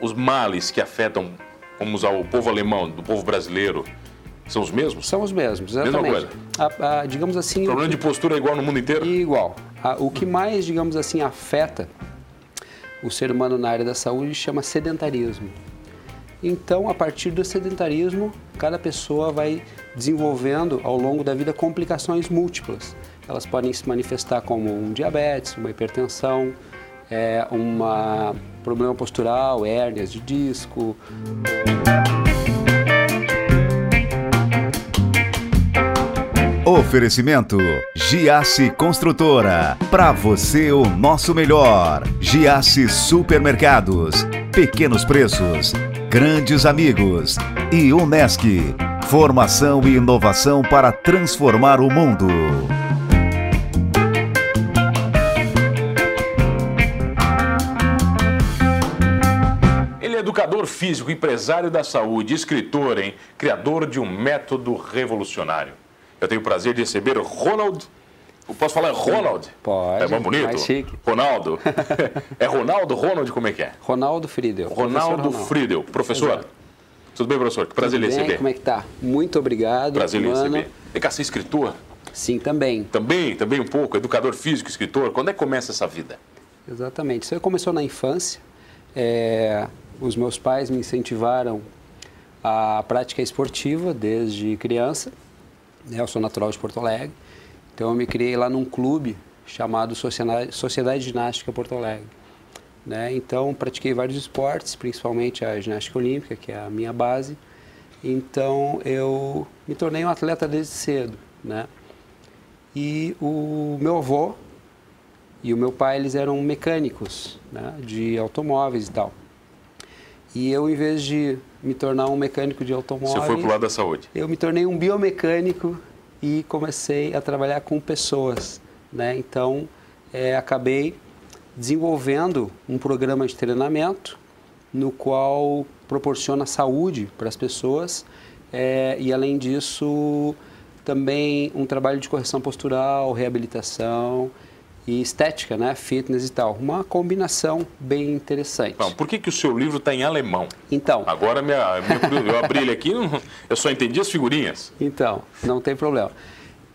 os males que afetam, vamos usar o povo alemão, do povo brasileiro, são os mesmos? São os mesmos, exatamente. Mesma coisa. A, a, digamos assim. O problema de postura é igual no mundo inteiro? Igual. A, o que mais, digamos assim, afeta o ser humano na área da saúde chama sedentarismo. Então, a partir do sedentarismo, cada pessoa vai desenvolvendo ao longo da vida complicações múltiplas. Elas podem se manifestar como um diabetes, uma hipertensão, é, um problema postural, hérnias de disco. Oferecimento Giasse Construtora. Para você o nosso melhor. Giasse Supermercados. Pequenos preços. Grandes amigos. E Unesc. Formação e inovação para transformar o mundo. Físico, empresário da saúde, escritor, hein? Criador de um método revolucionário. Eu tenho o prazer de receber Ronald. Eu posso falar Ronald? Pode. É bom bonito? Mais chique. Ronaldo. é Ronaldo, Ronald, como é que é? Ronaldo Friedel. Ronaldo, Ronaldo. Friedel. Professor, Exato. tudo bem, professor? Que prazer Tudo lhe bem? receber. Como é que tá? Muito obrigado. Prazer lhe Mano. receber. Vem cá, você é escritor? Sim, também. Também, também um pouco. Educador físico, escritor. Quando é que começa essa vida? Exatamente. Isso começou na infância. É, os meus pais me incentivaram à prática esportiva desde criança. né? Eu sou natural de Porto Alegre. Então eu me criei lá num clube chamado Sociedade, Sociedade Ginástica Porto Alegre. né? Então pratiquei vários esportes, principalmente a ginástica olímpica, que é a minha base. Então eu me tornei um atleta desde cedo, né? E o meu avô e o meu pai, eles eram mecânicos, né, de automóveis e tal. E eu, em vez de me tornar um mecânico de automóveis, Você foi pro lado da saúde. eu me tornei um biomecânico e comecei a trabalhar com pessoas, né? Então, é, acabei desenvolvendo um programa de treinamento no qual proporciona saúde para as pessoas é, e, além disso, também um trabalho de correção postural, reabilitação e estética, né? Fitness e tal. Uma combinação bem interessante. Não, por que, que o seu livro está em alemão? Então, Agora, minha, minha- eu abri ele aqui, eu só entendi as figurinhas. Então, não tem problema.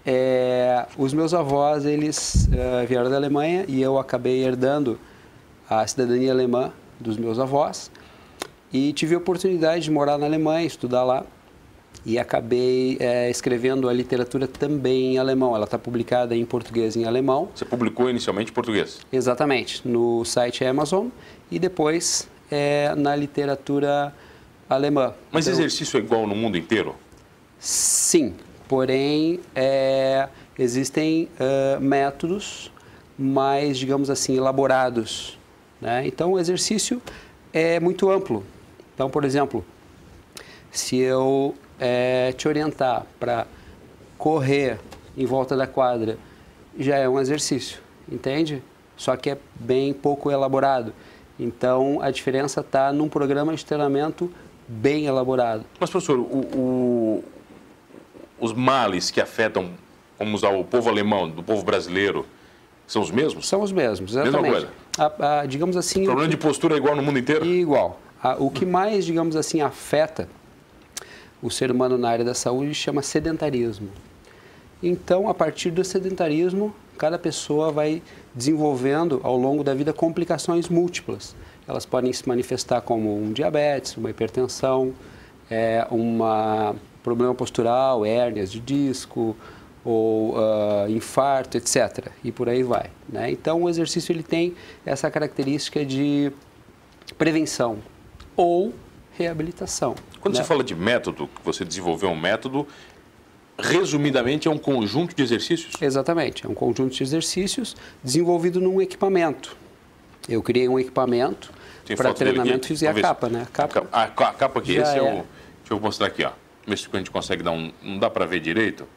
É, os meus avós, eles eh, vieram da Alemanha e eu acabei herdando a cidadania alemã dos meus avós e tive a oportunidade de morar na Alemanha, estudar lá e acabei eh, escrevendo a literatura também em alemão. Ela está publicada em português e em alemão, Você publicou inicialmente em português. exatamente, no site Amazon e depois eh, na literatura alemã. Mas Então- exercício é igual no mundo inteiro? Sim, porém é, existem é, métodos mais, digamos assim, elaborados. Né? Então, o exercício é muito amplo. Então, por exemplo, se eu é, te orientar para correr em volta da quadra, já é um exercício, entende? Só que é bem pouco elaborado. Então, a diferença está num programa de treinamento bem elaborado. Mas, professor, o- o- os males que afetam, vamos usar o povo alemão, do povo brasileiro, são os mesmos? São os mesmos, Mesma exatamente. coisa. A- a- digamos assim, O o problema de postura é igual no mundo inteiro? que, igual. A- o que mais, digamos assim, afeta o ser humano na área da saúde chama sedentarismo. Então, a partir do sedentarismo, cada pessoa vai desenvolvendo ao longo da vida complicações múltiplas. Elas podem se manifestar como um diabetes, uma hipertensão, é, um problema postural, hérnias de disco, ou ah, infarto, etc. E por aí vai. né? Então, o exercício ele tem essa característica de prevenção ou reabilitação. Quando né? você fala de método, que você desenvolveu um método, resumidamente é um conjunto de exercícios? Exatamente, é um conjunto de exercícios desenvolvido num equipamento. Eu criei um equipamento para treinamento físico. E a capa, né? A capa, A, ca- a capa aqui, Já esse é, é. o. Deixa eu mostrar aqui, ó. Ver se a gente consegue dar um. Não dá para ver direito.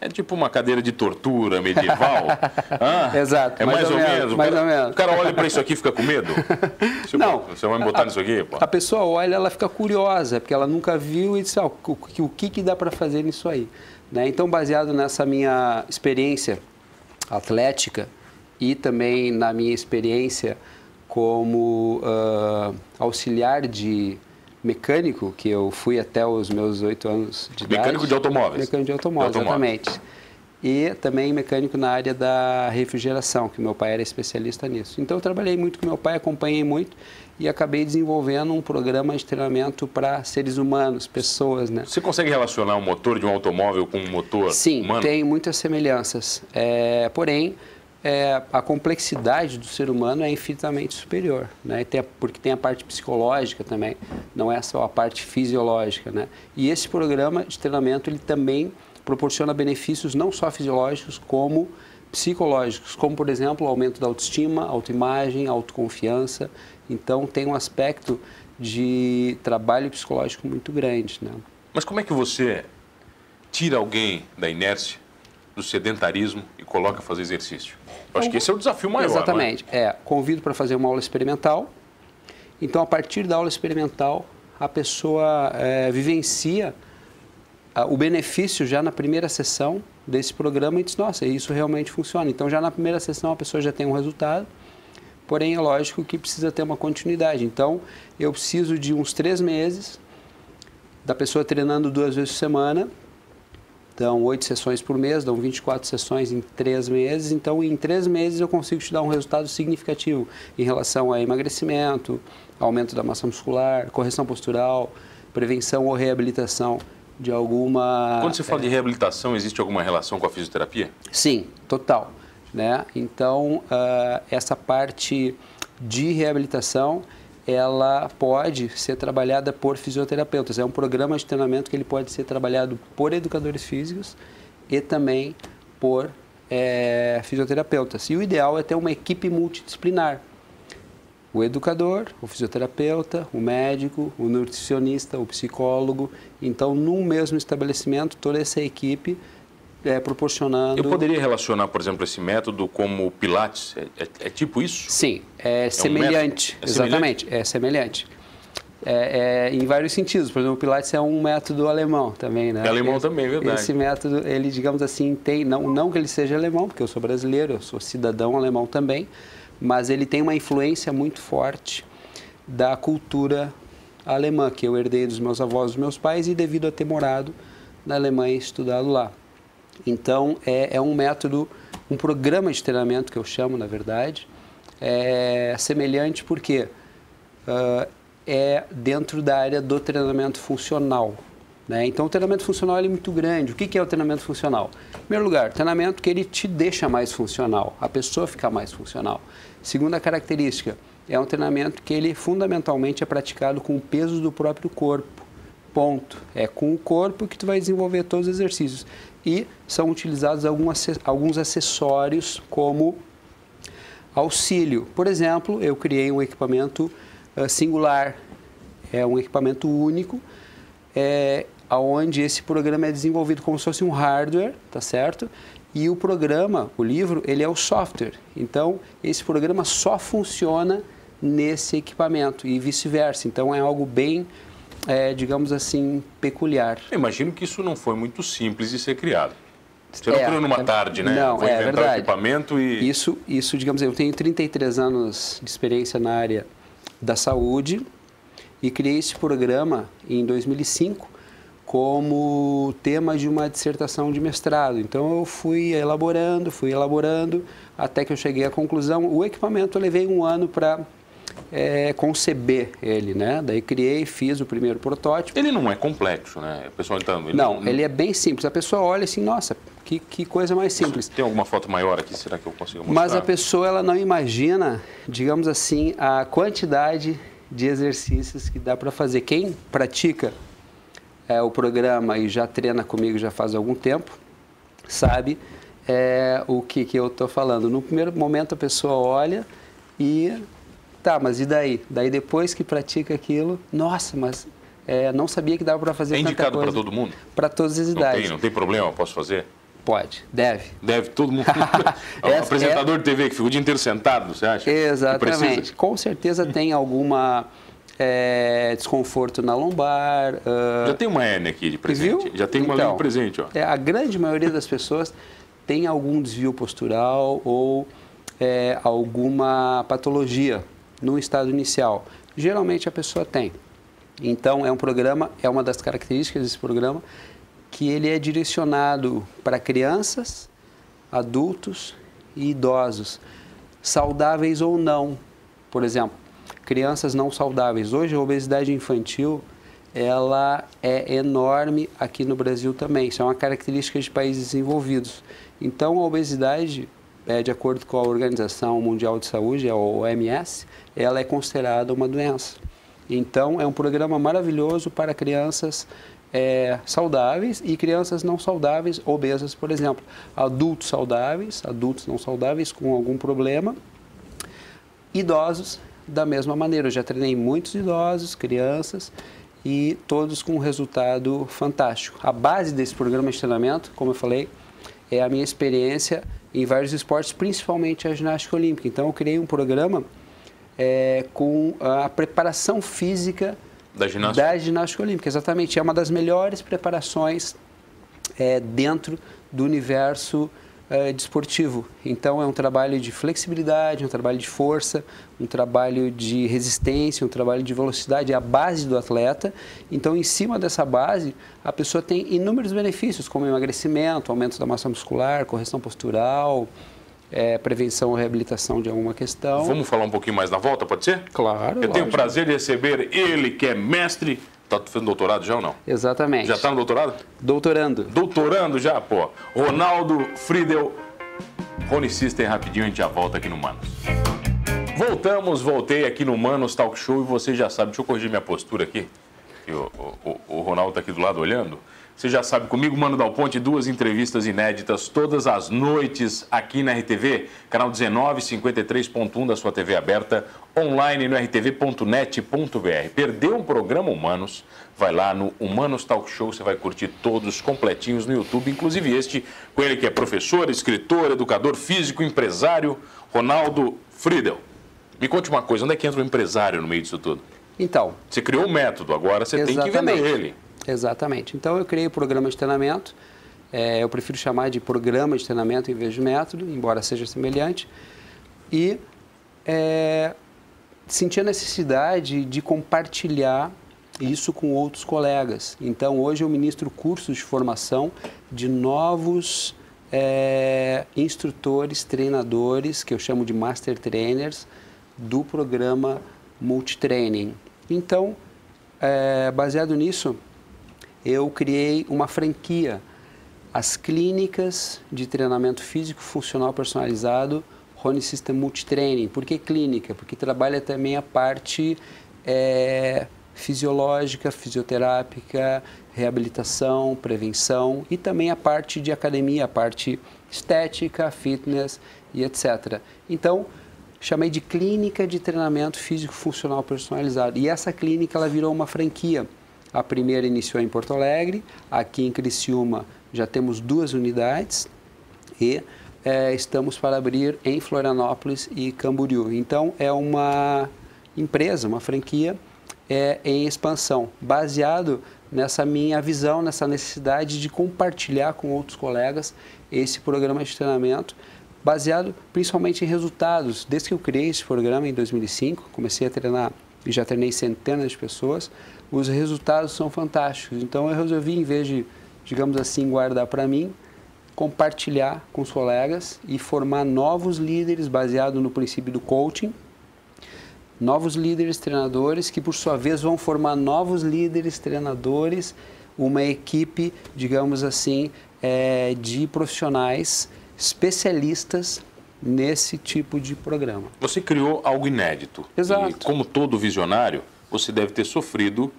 É tipo uma cadeira de tortura medieval. Hã? Exato, É mais, mais ou, ou menos, menos. O mais cara, ou menos. O cara olha para isso aqui e fica com medo. Tipo, Não. Você vai me botar nisso aqui, pô. A pessoa olha, ela fica curiosa, porque ela nunca viu e diz, ah, o, que- o que, que dá para fazer nisso aí? Né? Então, baseado nessa minha experiência atlética e também na minha experiência como uh, auxiliar de mecânico, que eu fui até os meus oito anos de mecânico idade. Mecânico de automóveis. Mecânico de automóveis, de exatamente. E também mecânico na área da refrigeração, que meu pai era especialista nisso. Então eu trabalhei muito com meu pai, acompanhei muito e acabei desenvolvendo um programa de treinamento para seres humanos, pessoas, né? Você consegue relacionar o motor de um automóvel com um motor Sim, humano? tem muitas semelhanças. É, porém, é, a complexidade do ser humano é infinitamente superior, né? Tem a, porque tem a parte psicológica também, não é só a parte fisiológica, né? E esse programa de treinamento ele também proporciona benefícios não só fisiológicos como psicológicos, como por exemplo o aumento da autoestima, autoimagem, autoconfiança. Então tem um aspecto de trabalho psicológico muito grande, né? Mas como é que você tira alguém da inércia do sedentarismo e coloca a fazer exercício? Acho que esse é o desafio maior. É? Exatamente. É? convido para fazer uma aula experimental. Então, a partir da aula experimental, a pessoa é, vivencia o benefício já na primeira sessão desse programa e diz, nossa, isso realmente funciona. Então, já na primeira sessão, a pessoa já tem um resultado, porém, é lógico que precisa ter uma continuidade. Então, eu preciso de uns três meses da pessoa treinando duas vezes por semana dão oito sessões por mês, dão 24 sessões em três meses. Então, em três meses eu consigo te dar um resultado significativo em relação a emagrecimento, aumento da massa muscular, correção postural, prevenção ou reabilitação de alguma. Quando você fala é... de reabilitação, existe alguma relação com a fisioterapia? Sim, total. Né? Então, uh, essa parte de reabilitação ela pode ser trabalhada por fisioterapeutas. É um programa de treinamento que ele pode ser trabalhado por educadores físicos e também por é, fisioterapeutas. E o ideal é ter uma equipe multidisciplinar. O educador, o fisioterapeuta, o médico, o nutricionista, o psicólogo. Então, num mesmo estabelecimento, toda essa equipe é, proporcionando. Eu poderia relacionar, por exemplo, esse método como o Pilates? É, é, é tipo isso? Sim, é, é semelhante. Um exatamente, semelhante? é semelhante. É, é, em vários sentidos. Por exemplo, o Pilates é um método alemão também, né? É alemão esse, também, verdade. Esse método, ele, digamos assim, tem, não, não que ele seja alemão, porque eu sou brasileiro, eu sou cidadão alemão também, mas ele tem uma influência muito forte da cultura alemã, que eu herdei dos meus avós, dos meus pais, e devido a ter morado na Alemanha e estudado lá. Então, é, é um método, um programa de treinamento que eu chamo, na verdade, é semelhante porque uh, é dentro da área do treinamento funcional. Né? Então, o treinamento funcional é muito grande. O que, que é o treinamento funcional? Em primeiro lugar, treinamento que ele te deixa mais funcional, a pessoa fica mais funcional. Segunda característica, é um treinamento que ele fundamentalmente é praticado com o peso do próprio corpo. Ponto. É com o corpo que tu vai desenvolver todos os exercícios e são utilizados alguns acessórios como auxílio. Por exemplo, eu criei um equipamento uh, singular, é um equipamento único, é, onde esse programa é desenvolvido como se fosse um hardware, tá certo? E o programa, o livro, ele é o software. Então, esse programa só funciona nesse equipamento e vice-versa. Então, é algo bem é, digamos assim, peculiar. Eu imagino que isso não foi muito simples de ser criado. Você não é, criou numa tarde, né? Não, foi é verdade. o equipamento e... Isso, isso, digamos, eu tenho 33 anos de experiência na área da saúde e criei esse programa em 2005 como tema de uma dissertação de mestrado. Então eu fui elaborando, fui elaborando, até que eu cheguei à conclusão. O equipamento eu levei um ano para é, conceber ele, né? Daí criei, fiz o primeiro protótipo. Ele não é complexo, né? O pessoal então, ele não, ele é bem simples. A pessoa olha assim, nossa, que, que coisa mais simples. Tem alguma foto maior aqui? Será que eu consigo mostrar? Mas a pessoa ela não imagina, digamos assim, a quantidade de exercícios que dá para fazer. Quem pratica é, o programa e já treina comigo já faz algum tempo, sabe é, o que, que eu estou falando. No primeiro momento a pessoa olha e Tá, mas e daí? Daí depois que pratica aquilo, nossa, mas é, não sabia que dava para fazer É indicado para todo mundo? Para todas as idades. Não tem, não tem problema, posso fazer? Pode, deve. Deve, todo mundo. é um apresentador é... de TV que fica o dia inteiro sentado, você acha? Exatamente. Com certeza tem alguma é, desconforto na lombar. Uh... Já tem uma hérnia aqui de presente. Viu? Já tem uma então, de presente, ó. É, a grande maioria das pessoas tem algum desvio postural ou é, alguma patologia no estado inicial? Geralmente a pessoa tem. Então é um programa, é uma das características desse programa que ele é direcionado para crianças, adultos e idosos, saudáveis ou não. Por exemplo, crianças não saudáveis. Hoje a obesidade infantil ela é enorme aqui no Brasil também. Isso é uma característica de países desenvolvidos. Então a obesidade, é, de acordo com a Organização Mundial de Saúde, a OMS, ela é considerada uma doença. Então é um programa maravilhoso para crianças é, saudáveis e crianças não saudáveis, obesas, por exemplo. Adultos saudáveis, adultos não saudáveis com algum problema, idosos da mesma maneira. Eu já treinei muitos idosos, crianças e todos com um resultado fantástico. A base desse programa de treinamento, como eu falei, é a minha experiência em vários esportes, principalmente a ginástica olímpica. Então, eu criei um programa é, com a preparação física da ginástica. da ginástica olímpica. Exatamente, é uma das melhores preparações é, dentro do universo é, desportivo. Então é um trabalho de flexibilidade, um trabalho de força, um trabalho de resistência, um trabalho de velocidade, é a base do atleta. Então, em cima dessa base, a pessoa tem inúmeros benefícios, como emagrecimento, aumento da massa muscular, correção postural, é, prevenção ou reabilitação de alguma questão. Vamos falar um pouquinho mais na volta, pode ser? Claro. Eu tenho o prazer de receber ele, que é mestre Tá fazendo doutorado já ou não? Exatamente. Já está no doutorado? Doutorando. Doutorando já, pô. Ronaldo Friedel, Rony System, rapidinho, a gente já volta aqui no Manos. Voltamos, voltei aqui no Manos Talk Show e você já sabe, deixa eu corrigir minha postura aqui. O, o, o Ronaldo está aqui do lado olhando. Você já sabe, comigo, Mano Dal Ponte, duas entrevistas inéditas todas as noites aqui na RTV, canal 1953.1 da sua TV aberta, online no rtv.net.br. Perdeu um programa Humanos? Vai lá no Humanos Talk Show, você vai curtir todos completinhos no YouTube, inclusive este, com ele que é professor, escritor, educador físico, empresário, Ronaldo Friedel. Me conte uma coisa, onde é que entra o empresário no meio disso tudo? Então. Você criou o um método, agora você tem que vender ele. Exatamente. Então eu criei o programa de treinamento. É, eu prefiro chamar de programa de treinamento em vez de método, embora seja semelhante. E é, senti a necessidade de compartilhar isso com outros colegas. Então hoje eu ministro cursos de formação de novos é, instrutores, treinadores, que eu chamo de Master Trainers, do programa Multitraining. Então, é, baseado nisso, eu criei uma franquia, as clínicas de treinamento físico funcional personalizado Rony System Multitraining. Por que clínica? Porque trabalha também a parte é, fisiológica, fisioterápica, reabilitação, prevenção e também a parte de academia, a parte estética, fitness e etc. Então, chamei de clínica de treinamento físico funcional personalizado. E essa clínica ela virou uma franquia. A primeira iniciou em Porto Alegre, aqui em Criciúma já temos duas unidades e é, estamos para abrir em Florianópolis e Camboriú. Então é uma empresa, uma franquia é, em expansão, baseado nessa minha visão, nessa necessidade de compartilhar com outros colegas esse programa de treinamento, baseado principalmente em resultados. Desde que eu criei esse programa em 2005, comecei a treinar e já treinei centenas de pessoas, os resultados são fantásticos. Então eu resolvi, em vez de, digamos assim, guardar para mim, compartilhar com os colegas e formar novos líderes baseado no princípio do coaching, novos líderes treinadores que por sua vez vão formar novos líderes treinadores, uma equipe, digamos assim, é, de profissionais especialistas nesse tipo de programa. Você criou algo inédito. Exato. E como todo visionário, você deve ter sofrido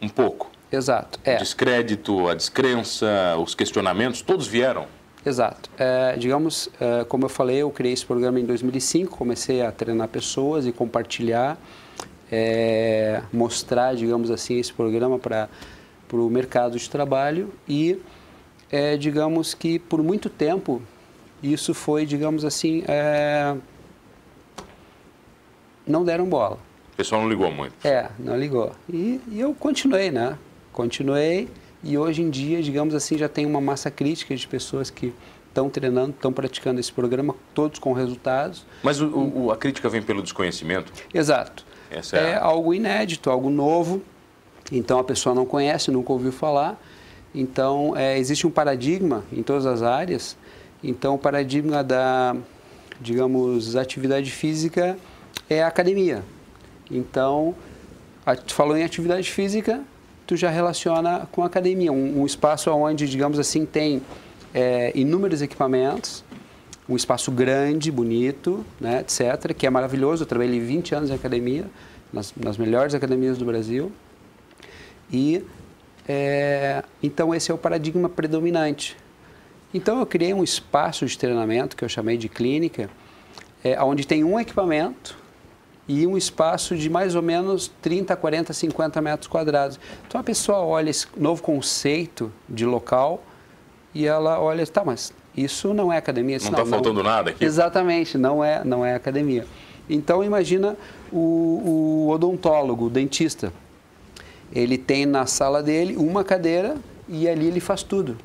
um pouco. Exato. É. O descrédito, a descrença, os questionamentos, todos vieram. Exato. É, digamos, é, como eu falei, eu criei esse programa em 2005, comecei a treinar pessoas e compartilhar, é, mostrar, digamos assim, esse programa para o mercado de trabalho e, é, digamos que por muito tempo, isso foi, digamos assim, é, não deram bola. O pessoal não ligou muito. É, não ligou. E, e, eu continuei, né? Continuei e hoje em dia, digamos assim, já tem uma massa crítica de pessoas que estão treinando, estão praticando esse programa, todos com resultados. Mas o, o, a crítica vem pelo desconhecimento? Exato. Essa é, é a... algo inédito, algo novo. Então a pessoa não conhece, nunca ouviu falar. Então é, existe um paradigma em todas as áreas. Então o paradigma da, digamos, atividade física é a academia. Então, a, tu falou em atividade física, tu já relaciona com a academia, um, um espaço onde, digamos assim, tem é, inúmeros equipamentos, um espaço grande, bonito, né, etc., que é maravilhoso. Eu trabalhei 20 anos em academia, nas, nas melhores academias do Brasil. E, é, então, esse é o paradigma predominante. Então, eu criei um espaço de treinamento, que eu chamei de clínica, é, onde tem um equipamento e um espaço de mais ou menos 30, 40, 50 metros quadrados. Então, a pessoa olha esse novo conceito de local e ela olha, tá, mas isso não é academia. Não está faltando não, nada aqui? Exatamente, não é, não é academia. Então, imagina o, o odontólogo, o dentista. Ele tem na sala dele uma cadeira e ali ele faz tudo.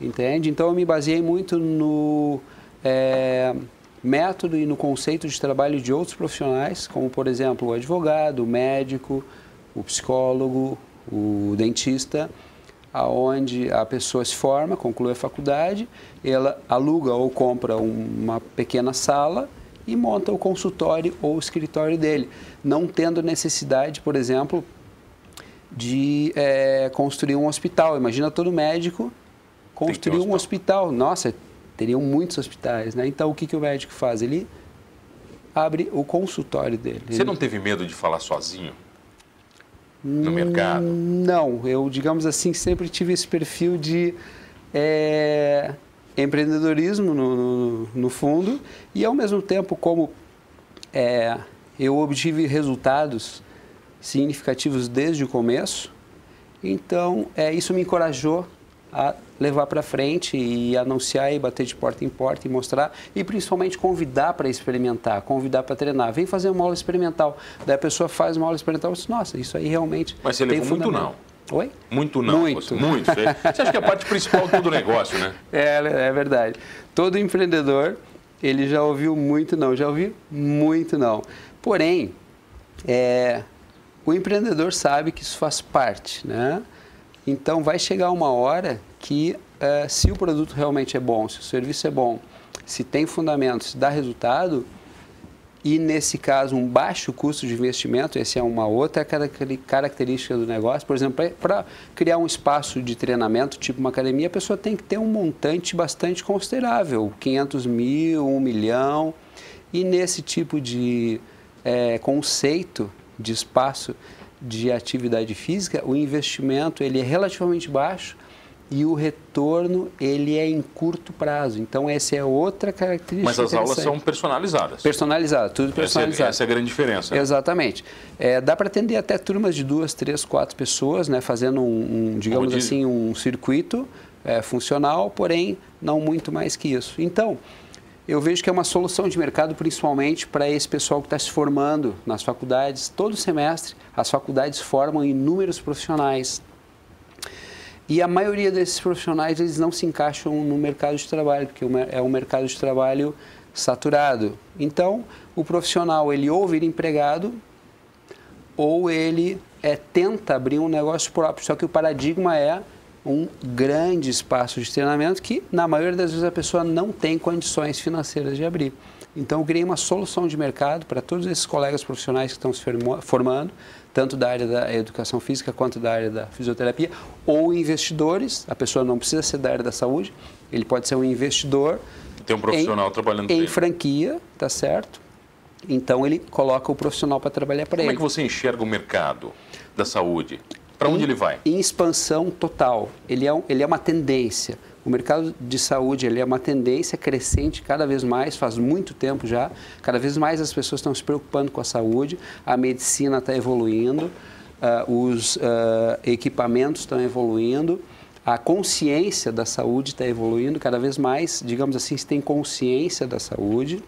Entende? Então, eu me baseei muito no... É, método e no conceito de trabalho de outros profissionais, como por exemplo o advogado, o médico, o psicólogo, o dentista, aonde a pessoa se forma, conclui a faculdade, ela aluga ou compra uma pequena sala e monta o consultório ou o escritório dele, não tendo necessidade, por exemplo, de é, construir um hospital. Imagina todo médico construir um hospital. Nossa, teriam muitos hospitais, né? Então o que, que o médico faz? Ele abre o consultório dele. Você não teve medo de falar sozinho no mercado? Não, eu digamos assim sempre tive esse perfil de é, empreendedorismo no, no, no, fundo e ao mesmo tempo como é, eu obtive resultados significativos desde o começo, então é, isso me encorajou a levar para frente e anunciar e bater de porta em porta e mostrar e principalmente convidar para experimentar, convidar para treinar. Vem fazer uma aula experimental. Daí a pessoa faz uma aula experimental e diz, nossa, isso aí realmente Mas você levou muito não. Oi? Muito não. Muito. Você, muito. Você acha que é a parte principal do negócio, né? É, é verdade. Todo empreendedor, ele já ouviu muito não, já ouviu muito não. Porém, é, o empreendedor sabe que isso faz parte, né? Então, vai chegar uma hora que, uh, se o produto realmente é bom, se o serviço é bom, se tem fundamentos, se dá resultado, e nesse caso um baixo custo de investimento, essa é uma outra característica do negócio. Por exemplo, para criar um espaço de treinamento, tipo uma academia, a pessoa tem que ter um montante bastante considerável, 500 mil, 1 milhão. E nesse tipo de é, conceito de espaço, de atividade física, o investimento ele é relativamente baixo e o retorno ele é em curto prazo. Então essa é outra característica. Mas as aulas são personalizadas. Personalizadas, tudo personalizado. Essa é, essa é a grande diferença. Né? Exatamente. É, dá para atender até turmas de duas, três, quatro pessoas, né, fazendo um, um digamos assim, um circuito é, funcional, porém não muito mais que isso. Então eu vejo que é uma solução de mercado principalmente para esse pessoal que está se formando nas faculdades. Todo semestre, as faculdades formam inúmeros profissionais. E a maioria desses profissionais eles não se encaixam no mercado de trabalho, porque é um mercado de trabalho saturado. Então, o profissional ele ou vira empregado ou ele é, tenta abrir um negócio próprio. Só que o paradigma é um grande espaço de treinamento que, na maioria das vezes, a pessoa não tem condições financeiras de abrir. Então, eu criei uma solução de mercado para todos esses colegas profissionais que estão se formando, tanto da área da educação física quanto da área da fisioterapia, ou investidores. A pessoa não precisa ser da área da saúde, ele pode ser um investidor. Tem um profissional em, trabalhando em franquia, tá certo? Então, ele coloca o profissional para trabalhar para ele. Como é que você enxerga o mercado da saúde? Para onde em, ele vai? Em expansão total. Ele é, ele é uma tendência. O mercado de saúde ele é uma tendência crescente cada vez mais, faz muito tempo já. Cada vez mais as pessoas estão se preocupando com a saúde, a medicina está evoluindo, uh, os uh, equipamentos estão evoluindo, a consciência da saúde está evoluindo cada vez mais. Digamos assim, se tem consciência da saúde.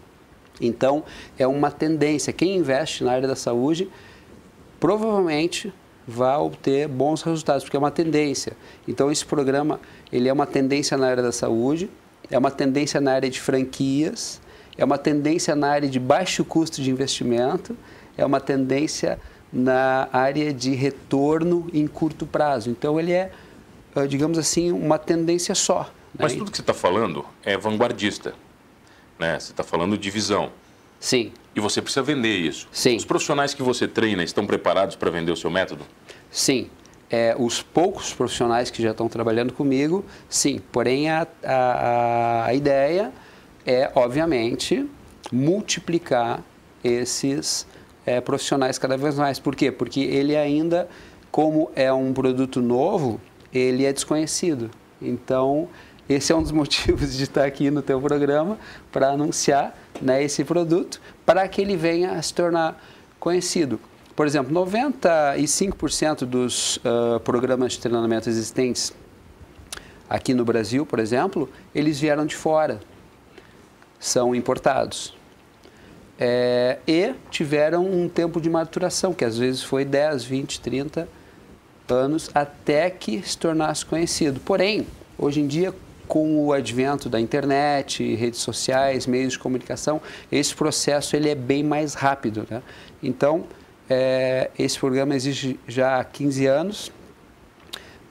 Então, é uma tendência. Quem investe na área da saúde provavelmente vai obter bons resultados, porque é uma tendência. Então, esse programa ele é uma tendência na área da saúde é uma tendência na área de franquias, é uma tendência na área de baixo custo de investimento, é uma tendência na área de retorno em curto prazo. Então, ele é, ah, digamos assim, uma tendência só. Né? Mas tudo que você está falando é vanguardista. Né? Você está falando de visão. Sim. E você precisa vender isso. Sim. Os profissionais que você treina estão preparados para vender o seu método? Sim. É, os poucos profissionais que já estão trabalhando comigo, sim. Porém, a, a, a ideia é, obviamente, multiplicar esses é, profissionais cada vez mais. Por quê? Porque ele ainda, como é um produto novo, ele é desconhecido. Então, esse é um dos motivos de estar aqui no teu programa para anunciar né, esse produto, para que ele venha a se tornar conhecido. Por exemplo, 95% dos uh, programas de treinamento existentes aqui no Brasil, por exemplo, eles vieram de fora, são importados é, e tiveram um tempo de maturação, que às vezes foi 10, 20, 30 anos até que se tornasse conhecido. Porém, hoje em dia, com o advento da internet, redes sociais, meios de comunicação, esse processo ele é bem mais rápido. Né? Então, é, esse programa existe já há 15 anos,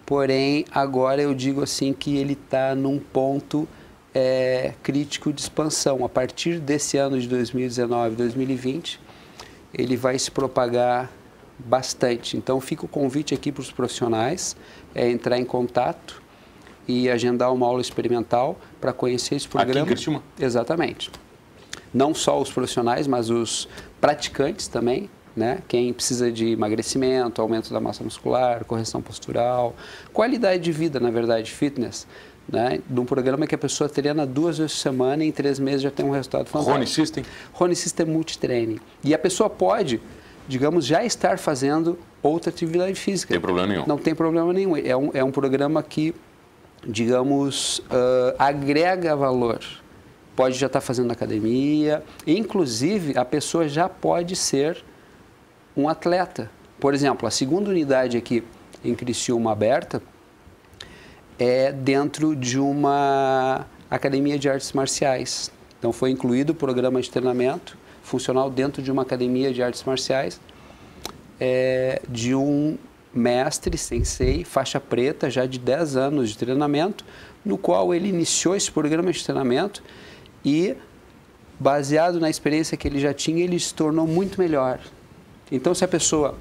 porém, agora eu digo assim que ele está num ponto é, crítico de expansão. A partir desse ano de 2019, 2020, ele vai se propagar bastante. Então fica o convite aqui para os profissionais é entrar em contato e agendar uma aula experimental para conhecer esse programa. Aqui em Criciúma? Exatamente. Não só os profissionais, mas os praticantes também, né? Quem precisa de emagrecimento, aumento da massa muscular, correção postural, qualidade de vida, na verdade, fitness né, de um programa que a pessoa treina duas vezes por semana e em três meses já tem um resultado fantástico. Rony System? Rony System Multitraining. E a pessoa pode, digamos, já estar fazendo outra atividade física. Não tem problema nenhum. Não tem problema nenhum. É um, é um programa que, digamos, uh, agrega valor. Pode já estar fazendo academia. Inclusive, a pessoa já pode ser um atleta. Por exemplo, a segunda unidade aqui em Criciúma aberta, é dentro de uma academia de artes marciais. Então foi incluído o programa de treinamento funcional dentro de uma academia de artes marciais é, de um mestre, sensei, faixa preta, já de 10 anos de treinamento, no qual ele iniciou esse programa de treinamento e, baseado na experiência que ele já tinha, ele se tornou muito melhor. Então, se a pessoa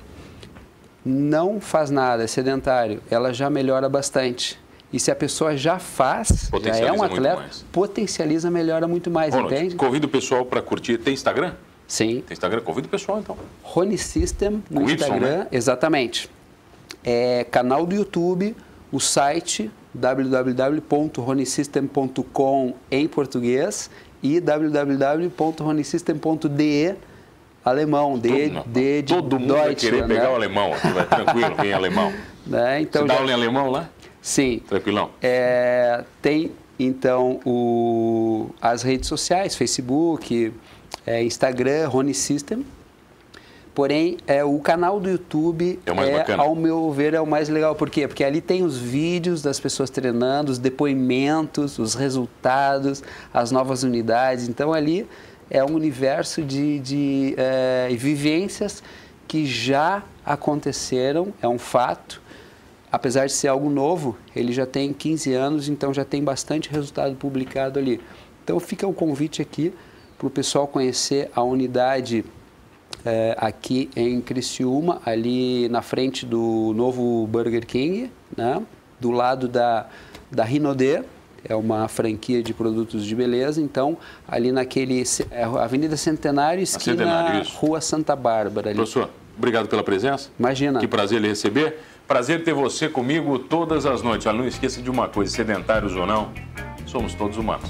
não faz nada, é sedentário, ela já melhora bastante. E se a pessoa já faz, já é um atleta, potencializa, melhora muito mais, Ronald, entende? Convido o pessoal para curtir. Tem Instagram? Sim. Tem Instagram? Convido o pessoal, então. Rony System no Com Instagram. Y, né? Exatamente. É, canal do YouTube, o site www.ronisystem.com em português e www.ronisystem.de alemão, de, Todo, de, de Todo mundo vai querer né? pegar o alemão, vai tranquilo, em alemão. Né? Então, Você dá já... aula em alemão lá? Sim. Tranquilão? É, tem, então, o, as redes sociais, Facebook, é, Instagram, Rony System. Porém, é, o canal do YouTube, é, é ao meu ver, é o mais legal. Por quê? Porque ali tem os vídeos das pessoas treinando, os depoimentos, os resultados, as novas unidades. Então, ali é um universo de, de é, vivências que já aconteceram, é um fato, apesar de ser algo novo, ele já tem 15 anos, então já tem bastante resultado publicado ali. Então fica o convite aqui para o pessoal conhecer a unidade é, aqui em Criciúma, ali na frente do novo Burger King, né? do lado da, da Rinodê, é uma franquia de produtos de beleza, então ali naquele é, Avenida Centenário, esquina Centenário, Rua Santa Bárbara. Ali. Professor, obrigado pela presença. Imagina. Que prazer lhe receber. Prazer ter você comigo todas as noites. Olha, não esqueça de uma coisa, sedentários ou não, somos todos humanos.